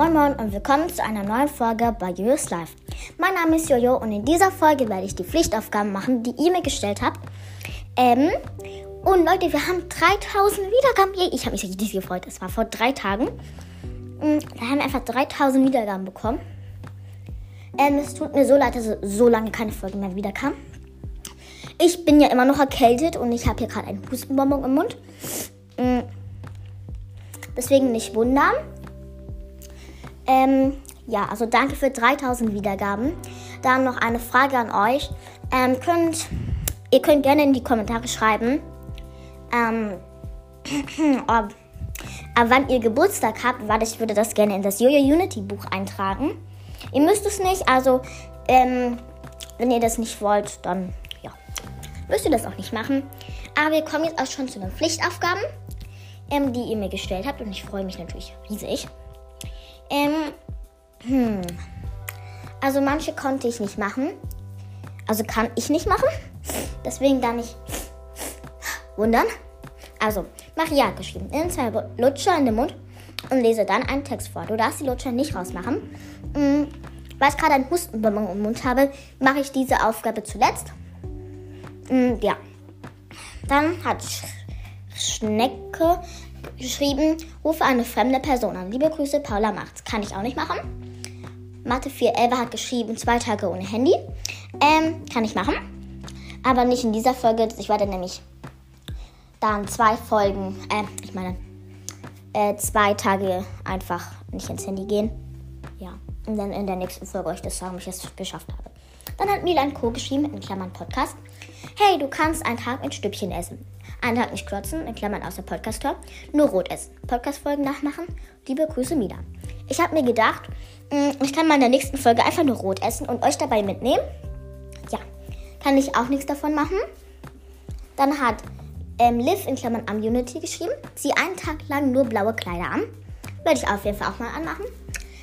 Moin Moin und willkommen zu einer neuen Folge bei Jojo's Life. Mein Name ist Jojo und in dieser Folge werde ich die Pflichtaufgaben machen, die ihr mir gestellt habt. Ähm, und Leute, wir haben 3000 Wiedergaben. Ich habe mich richtig gefreut. Es war vor drei Tagen. Mm, wir haben einfach 3000 Wiedergaben bekommen. Ähm, es tut mir so leid, dass so lange keine Folge mehr wiederkam. Ich bin ja immer noch erkältet und ich habe hier gerade einen Hustenbonbon im Mund. Mm, deswegen nicht wundern. Ähm, ja, also danke für 3000 Wiedergaben. Dann noch eine Frage an euch. Ähm, könnt, ihr könnt gerne in die Kommentare schreiben, ähm, ob, ab wann ihr Geburtstag habt, weil ich würde das gerne in das Jojo Unity Buch eintragen. Ihr müsst es nicht, also ähm, wenn ihr das nicht wollt, dann ja, müsst ihr das auch nicht machen. Aber wir kommen jetzt auch schon zu den Pflichtaufgaben, ähm, die ihr mir gestellt habt und ich freue mich natürlich riesig. Ähm, hm. Also manche konnte ich nicht machen. Also kann ich nicht machen. Deswegen dann nicht wundern. Also, Maria geschrieben. In zwei Lutscher in den Mund und lese dann einen Text vor. Du darfst die Lutscher nicht rausmachen. Mhm. Weil ich gerade einen Hustenbonbon im Mund habe, mache ich diese Aufgabe zuletzt. Mhm, ja. Dann hat Sch Schnecke geschrieben, rufe eine fremde Person an. Liebe Grüße, Paula macht's. Kann ich auch nicht machen. Mathe 4 Elva hat geschrieben, zwei Tage ohne Handy. Ähm, kann ich machen. Aber nicht in dieser Folge. Ich werde nämlich dann zwei Folgen, äh, ich meine, äh, zwei Tage einfach nicht ins Handy gehen. Ja. Und dann in der nächsten Folge euch das sagen, ob ich es geschafft habe. Dann hat Milan Co. geschrieben, in Klammern Podcast. Hey, du kannst einen Tag ein Stückchen essen. Einen Tag nicht klotzen, in Klammern aus der Podcast-Hör. Nur rot essen. Podcast-Folgen nachmachen. Liebe Grüße, Mila. Ich habe mir gedacht, mm, ich kann mal in der nächsten Folge einfach nur rot essen und euch dabei mitnehmen. Ja, kann ich auch nichts davon machen. Dann hat ähm, Liv in Klammern am Unity geschrieben, zieh einen Tag lang nur blaue Kleider an. Werde ich auf jeden Fall auch mal anmachen.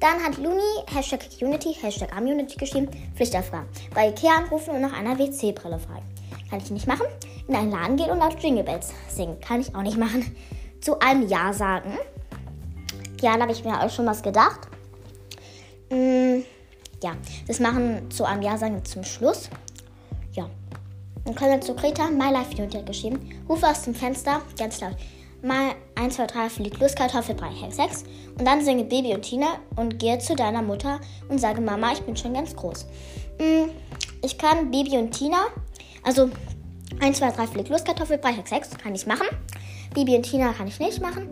Dann hat Luni Hashtag Unity, Hashtag am Unity geschrieben, Pflichtaufgaben. Bei Ikea anrufen und nach einer WC-Brille fragen. Kann ich nicht machen. In einen Laden gehen und laut Jingle Bells singen. Kann ich auch nicht machen. Zu einem Ja sagen. Ja, da habe ich mir auch schon was gedacht. Mm, ja, das machen zu einem Ja sagen zum Schluss. Ja. Dann kommen wir zu Greta. My Life hat geschrieben. Rufe aus dem Fenster, ganz laut. Mal 1, 2, 3 fliegt los, Kartoffelbrei, Hack 6. Und dann singe Baby und Tina und gehe zu deiner Mutter und sage, Mama, ich bin schon ganz groß. Mm, ich kann Baby und Tina, also 1, 2, 3 fliegt los, Kartoffelbrei, 6, kann ich machen. Baby und Tina kann ich nicht machen.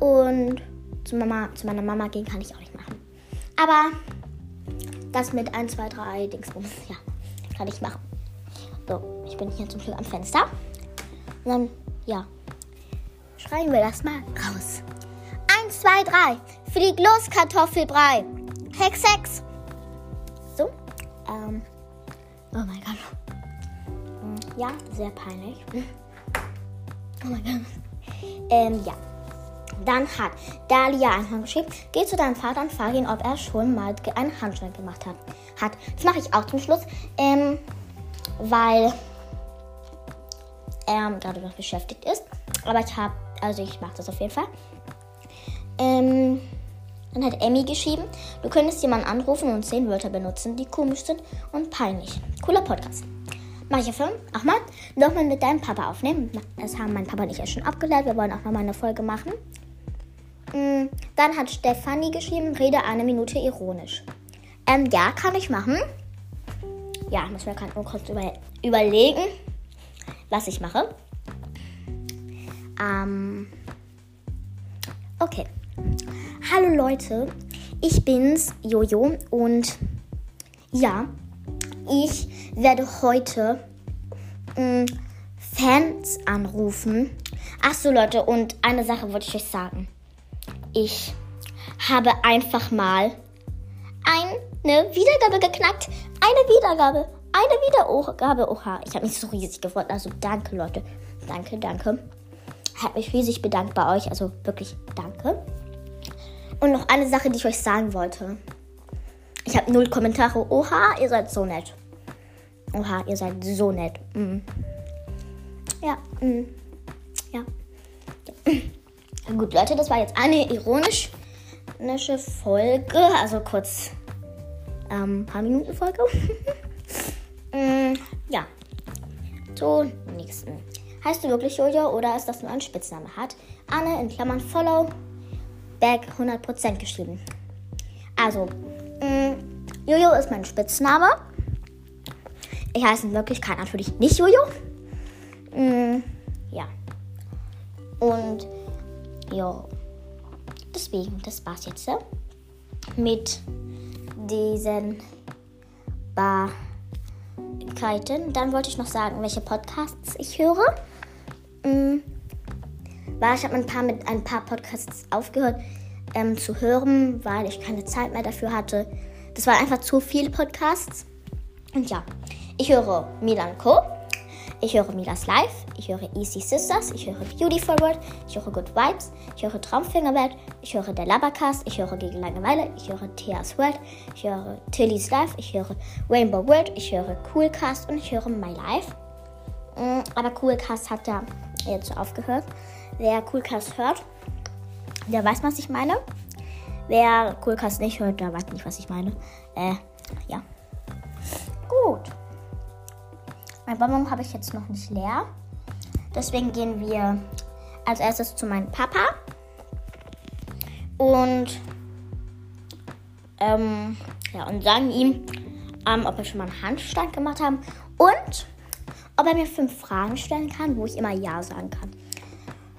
Und zu, Mama, zu meiner Mama gehen kann ich auch nicht machen. Aber das mit 1, 2, 3 Dingsbums, ja, kann ich machen. So, ich bin hier zum Glück am Fenster. Und dann, ja, schreiben wir das mal raus. 1, 2, 3. Flieg los, Kartoffelbrei. Hex 6. So. Ähm. Oh mein Gott. Ja, sehr peinlich. Oh mein Gott. Ähm, ja. Dann hat Dalia einen geschrieben. Geh zu deinem Vater und frage ihn, ob er schon mal einen Handschlag gemacht hat. hat. Das mache ich auch zum Schluss. Ähm, weil er gerade noch beschäftigt ist. Aber ich habe also ich mache das auf jeden Fall. Ähm, dann hat Emmy geschrieben, du könntest jemanden anrufen und zehn Wörter benutzen, die komisch sind und peinlich. Cooler Podcast. Mach ich Film auch mal nochmal mit deinem Papa aufnehmen. Das haben mein Papa und ich ja schon abgeleitet. Wir wollen auch nochmal eine Folge machen. Mm, dann hat Stefanie geschrieben, rede eine Minute ironisch. Ähm, ja, kann ich machen. Ja, muss mir gerade nur kurz über überlegen, was ich mache. Ähm, okay. Hallo Leute, ich bin's, Jojo, und ja, ich werde heute mh, mm, Fans anrufen. Ach so Leute, und eine Sache wollte ich euch sagen. Ich habe einfach mal eine Wiedergabe geknackt. Eine Wiedergabe. Eine Wiedergabe. Oha, ich habe mich so riesig gefreut. Also danke Leute. Danke, danke habe mich riesig bedankt bei euch. Also wirklich danke. Und noch eine Sache, die ich euch sagen wollte. Ich habe null Kommentare. Oha, ihr seid so nett. Oha, ihr seid so nett. Mm. Ja, mm. ja. Gut, Leute, das war jetzt eine ironisch. technische Folge, also kurz ähm, paar Minuten Folge. mm, ja, zur nächsten. Heißt du wirklich Jojo oder ist das nur ein Spitzname? Hat Anne in Klammern Follow Back 100% geschrieben. Also, Jojo ist mein Spitzname. Ich heiße in Wirklichkeit natürlich nicht Jojo. Mm, ja. Und, ja. Deswegen, das war's jetzt mit diesen Wahrheiten. Dann wollte ich noch sagen, welche Podcasts ich höre. Mhm. Weil ich habe ein paar mit ein paar Podcasts aufgehört ähm, zu hören, weil ich keine Zeit mehr dafür hatte. Das waren einfach zu viele Podcasts. Und ja, ich höre Milan Co. Ich höre Milas Live, ich höre Easy Sisters, ich höre Beauty Forward, ich höre Good Vibes, ich höre Traumfingerbett, ich höre der Labercast, ich höre Gegen Langeweile, ich höre Thea's World, ich höre Tilly's Life, ich höre Rainbow World, ich höre Coolcast und ich höre My Life. Mm, aber Coolcast hat ja jetzt aufgehört. Wer Coolcast hört, der weiß, was ich meine. Wer Coolcast nicht hört, der weiß nicht, was ich meine. Äh, ja. Gut. Mein Bonbon habe ich jetzt noch nicht leer. Deswegen gehen wir als erstes zu meinem Papa. Und, ähm, ja, und sagen ihm, ähm, ob wir schon mal einen Handstand gemacht haben und ob er mir fünf Fragen stellen kann, wo ich immer Ja sagen kann.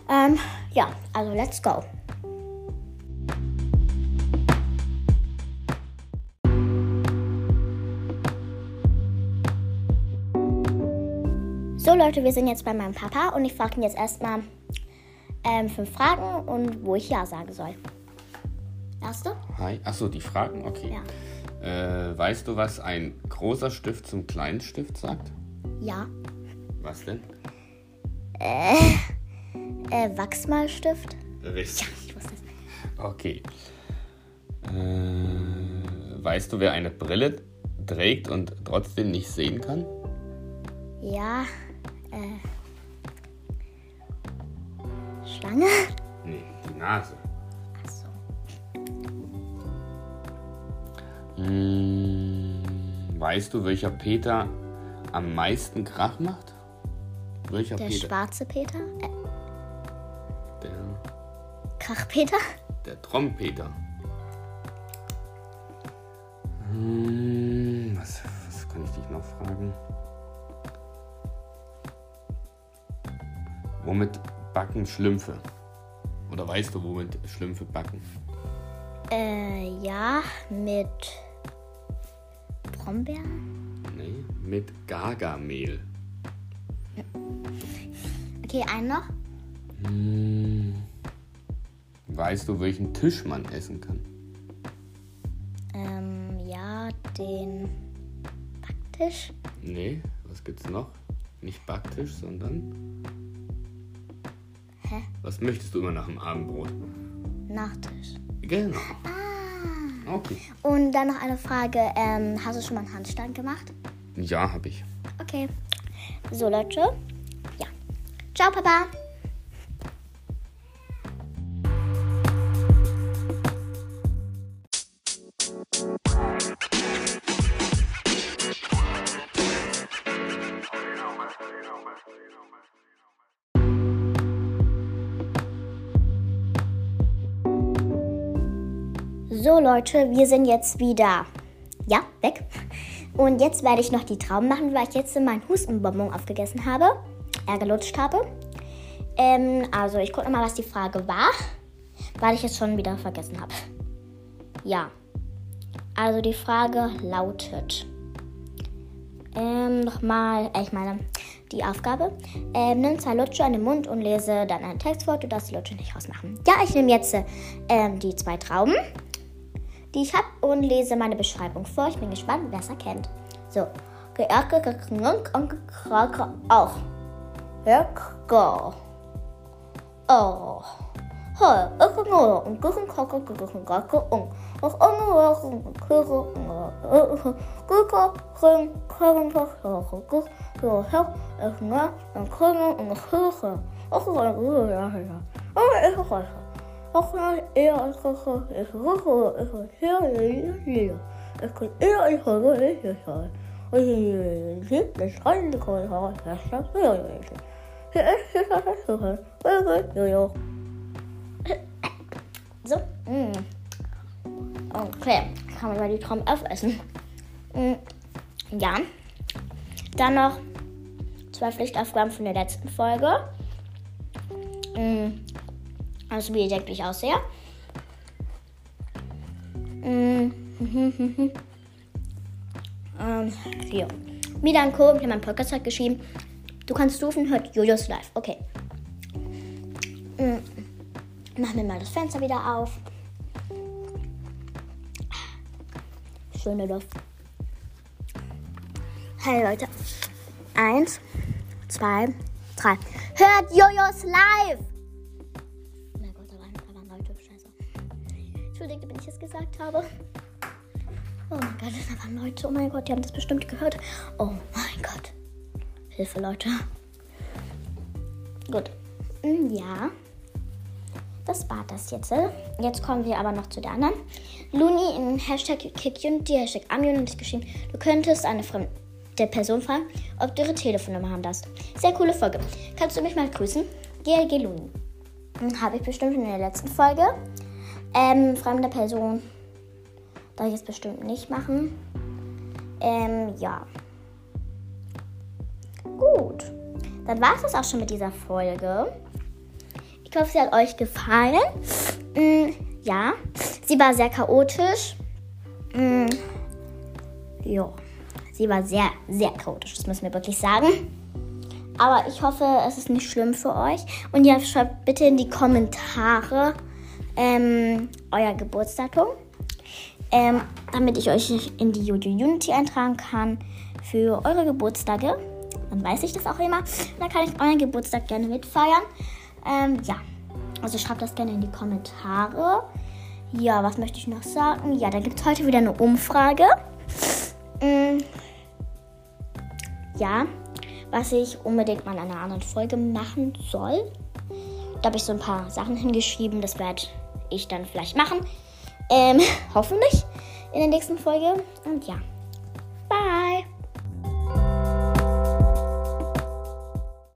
Ähm, ja, also let's go. So Leute, wir sind jetzt bei meinem Papa und ich frage ihn jetzt erstmal ähm, fünf Fragen und wo ich Ja sagen soll. Erste? Hi. Achso, die Fragen? Okay. Ja. Äh, weißt du, was ein großer Stift zum kleinen Stift sagt? Ja. Was denn? Äh, äh Wachsmalstift? Richtig. Ja, ich wusste es. Okay. Äh, weißt du, wer eine Brille trägt und trotzdem nicht sehen kann? Ja. Äh, Schlange? Nee, die Nase. Achso. Hm, weißt du, welcher Peter am meisten Krach macht? Welcher der Peter? schwarze Peter? Äh, der. Krachpeter? Der Trompeter. Hm, was, was kann ich dich noch fragen? Womit backen Schlümpfe? Oder weißt du, womit Schlümpfe backen? Äh, ja, mit Brombeeren? Nee, mit Gargamehl. Okay, einen noch? Hm, weißt du, welchen Tisch man essen kann? Ähm, ja, den Backtisch. Nee, was gibt's noch? Nicht Backtisch, sondern Hä? Was möchtest du immer nach dem Abendbrot? Nachtisch. Genau. Ah. Okay. Und dann noch eine Frage. Ähm, hast du schon mal einen Handstand gemacht? Ja, habe ich. Okay. So, Leute. Ja. Ciao, Papa. Leute, wir sind jetzt wieder, ja, weg. Und jetzt werde ich noch die Trauben machen, weil ich jetzt meinen Hustenbonbon aufgegessen habe, er gelutscht habe. Ähm, also ich gucke mal, was die Frage war, weil ich es schon wieder vergessen habe. Ja, also die Frage lautet, ähm, nochmal, äh, ich meine, die Aufgabe. Ähm, nimm zwei Lutsche an den Mund und lese dann einen Text vor. Du darfst die Lutsche nicht rausmachen. Ja, ich nehme jetzt ähm, die zwei Trauben die ich habe und lese meine Beschreibung vor. Ich bin gespannt, wer es erkennt. So. Auch. Oh. Auch So. Mm. Okay, kann man mal die Traum aufessen. Mm. Ja. Dann noch zwei Pflichtaufgaben von der letzten Folge. Mm. Also wie denkt ich aussehe. Mm. ähm, hier. Milan Co. der mein Podcast hat geschrieben. Du kannst rufen, hört Jojos live. Okay. Mm. Machen wir mal das Fenster wieder auf. Schöne Luft. Hey Leute. Eins, zwei, drei. Hört Jojos live! Ich es gesagt habe. Oh mein Gott, da waren Leute. Oh mein Gott, die haben das bestimmt gehört. Oh mein Gott. Hilfe, Leute. Gut. Hm, ja. Das war das jetzt. Jetzt kommen wir aber noch zu der anderen. Luni in Hashtag KickUnity, Hashtag Amjun ist geschrieben, du könntest eine fremde Person fragen, ob du ihre Telefonnummer haben darfst. Sehr coole Folge. Kannst du mich mal grüßen? GLG Luni. Hm, Habe ich bestimmt in der letzten Folge. Ähm, fremde Person darf ich jetzt bestimmt nicht machen. Ähm, ja. Gut. Dann war es das auch schon mit dieser Folge. Ich hoffe, sie hat euch gefallen. Mm, ja, sie war sehr chaotisch. Mm, ja, sie war sehr, sehr chaotisch, das müssen wir wirklich sagen. Aber ich hoffe, es ist nicht schlimm für euch. Und ja, schreibt bitte in die Kommentare ähm, euer Geburtsdatum, ähm, damit ich euch in die Jojo Unity eintragen kann für eure Geburtstage. Dann weiß ich das auch immer. Dann kann ich euren Geburtstag gerne mitfeiern. Ähm, ja, also schreibt das gerne in die Kommentare. Ja, was möchte ich noch sagen? Ja, da gibt es heute wieder eine Umfrage. Ähm, ja, was ich unbedingt mal in einer anderen Folge machen soll. Da habe ich so ein paar Sachen hingeschrieben. Das werde ich dann vielleicht machen. Ähm, hoffentlich in der nächsten Folge. Und ja.